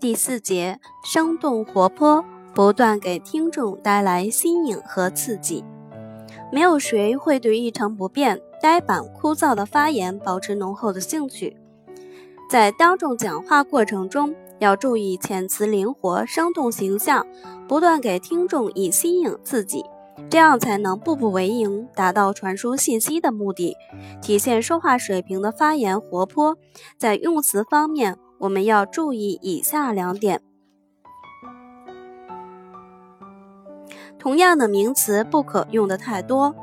第四节，生动活泼，不断给听众带来新颖和刺激。没有谁会对一成不变、呆板枯燥的发言保持浓厚的兴趣。在当众讲话过程中，要注意遣词灵活、生动形象，不断给听众以新颖刺激，这样才能步步为营，达到传输信息的目的，体现说话水平的发言活泼。在用词方面，我们要注意以下两点：同样的名词不可用的太多。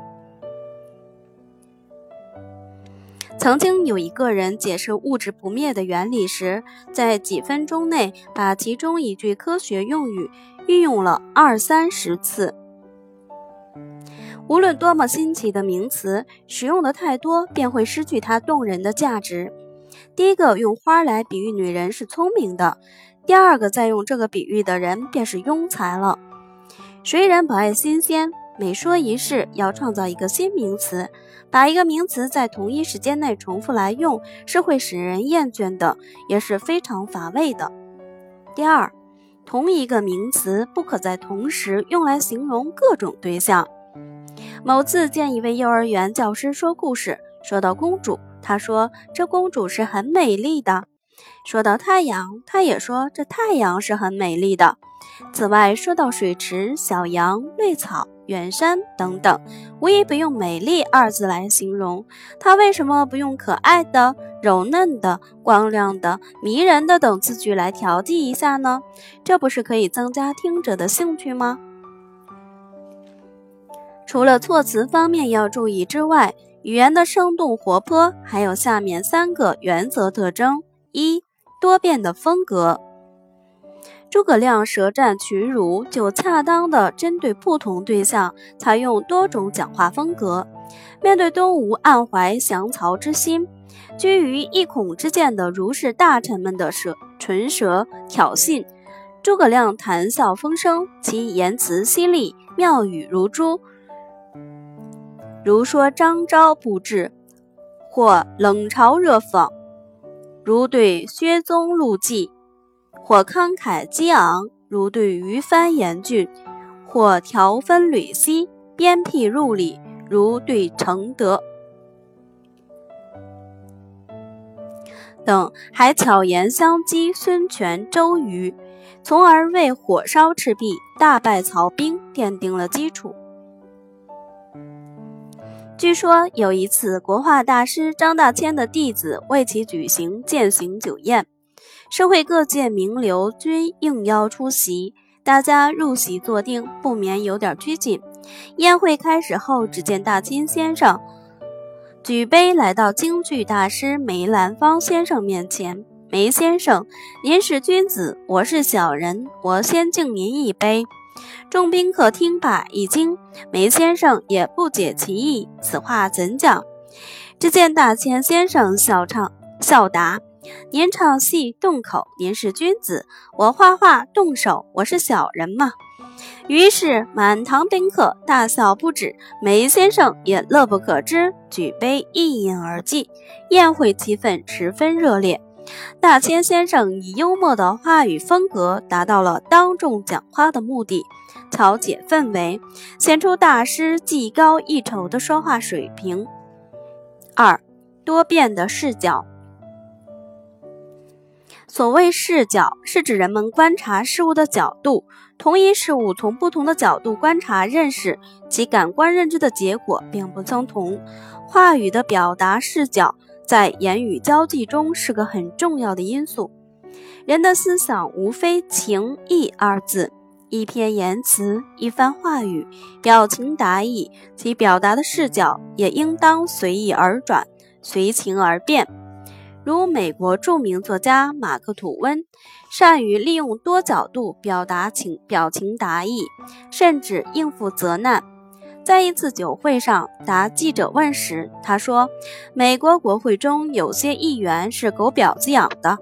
曾经有一个人解释物质不灭的原理时，在几分钟内把其中一句科学用语运用了二三十次。无论多么新奇的名词，使用的太多便会失去它动人的价值。第一个用花来比喻女人是聪明的，第二个再用这个比喻的人便是庸才了。谁人不爱新鲜？每说一事，要创造一个新名词。把一个名词在同一时间内重复来用，是会使人厌倦的，也是非常乏味的。第二，同一个名词不可在同时用来形容各种对象。某次见一位幼儿园教师说故事，说到公主，他说这公主是很美丽的；说到太阳，他也说这太阳是很美丽的。此外，说到水池、小羊、绿草。远山等等，无一不用“美丽”二字来形容。他为什么不用可爱的、柔嫩的、光亮的、迷人的等字句来调剂一下呢？这不是可以增加听者的兴趣吗？除了措辞方面要注意之外，语言的生动活泼还有下面三个原则特征：一、多变的风格。诸葛亮舌战群儒，就恰当的针对不同对象，采用多种讲话风格。面对东吴暗怀降曹之心、居于一孔之见的儒士大臣们的舌唇舌挑衅，诸葛亮谈笑风生，其言辞犀利，妙语如珠，如说张昭不至，或冷嘲热讽，如对薛宗陆记。或慷慨激昂，如对于藩严峻；或条分缕析，鞭辟入里，如对承德等，还巧言相击孙权、周瑜，从而为火烧赤壁、大败曹兵奠定了基础。据说有一次，国画大师张大千的弟子为其举行饯行酒宴。社会各界名流均应邀出席，大家入席坐定，不免有点拘谨。宴会开始后，只见大清先生举杯来到京剧大师梅兰芳先生面前：“梅先生，您是君子，我是小人，我先敬您一杯。”众宾客听罢一惊，梅先生也不解其意，此话怎讲？只见大千先生笑唱笑答。您唱戏动口，您是君子；我画画动手，我是小人嘛。于是满堂宾客大笑不止，梅先生也乐不可支，举杯一饮而尽。宴会气氛十分热烈。大千先生以幽默的话语风格，达到了当众讲话的目的，调节氛围，显出大师技高一筹的说话水平。二，多变的视角。所谓视角，是指人们观察事物的角度。同一事物从不同的角度观察认识，其感官认知的结果并不相同。话语的表达视角，在言语交际中是个很重要的因素。人的思想无非情意二字，一篇言辞，一番话语，表情达意，其表达的视角也应当随意而转，随情而变。如美国著名作家马克·吐温，善于利用多角度表达情表情达意，甚至应付责难。在一次酒会上答记者问时，他说：“美国国会中有些议员是狗婊子养的。”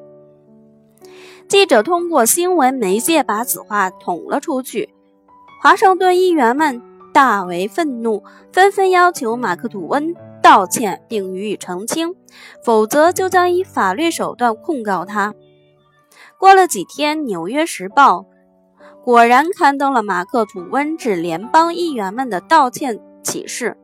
记者通过新闻媒介把此话捅了出去，华盛顿议员们大为愤怒，纷纷要求马克·吐温。道歉并予以澄清，否则就将以法律手段控告他。过了几天，《纽约时报》果然刊登了马克·吐温致联邦议员们的道歉启事。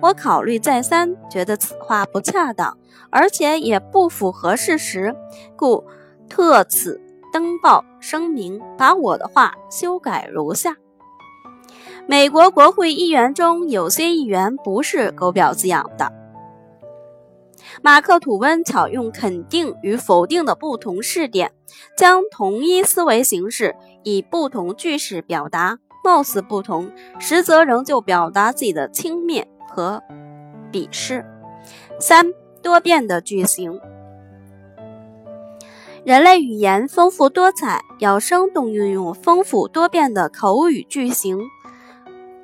我考虑再三，觉得此话不恰当，而且也不符合事实，故特此登报声明，把我的话修改如下。美国国会议员中有些议员不是狗婊子养的。马克·吐温巧用肯定与否定的不同试点，将同一思维形式以不同句式表达，貌似不同，实则仍旧表达自己的轻蔑和鄙视。三、多变的句型。人类语言丰富多彩，要生动运用丰富多变的口语句型。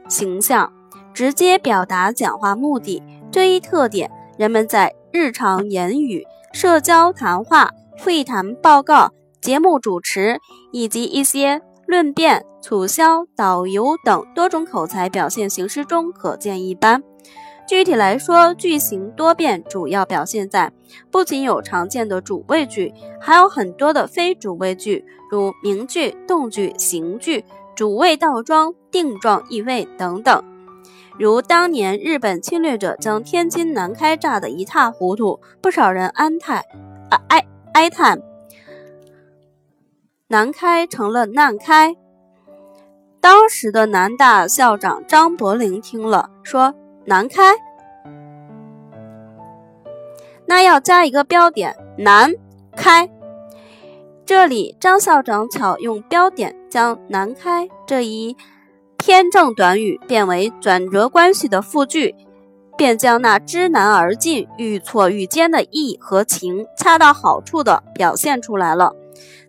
形象直接表达讲话目的这一特点，人们在日常言语、社交谈话、会谈报告、节目主持以及一些论辩、促销、导游等多种口才表现形式中可见一斑。具体来说，句型多变主要表现在不仅有常见的主谓句，还有很多的非主谓句，如名句、动句、形句。主谓倒装、定状意位等等，如当年日本侵略者将天津南开炸得一塌糊涂，不少人哀叹，哀哀叹南开成了难开。当时的南大校长张伯苓听了，说：“南开，那要加一个标点，南开。”这里，张校长巧用标点将“南开”这一偏正短语变为转折关系的复句，便将那知难而进、愈挫愈坚的意和情恰到好处地表现出来了。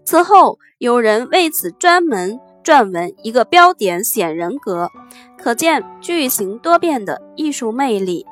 此后，有人为此专门撰文一个标点显人格，可见句型多变的艺术魅力。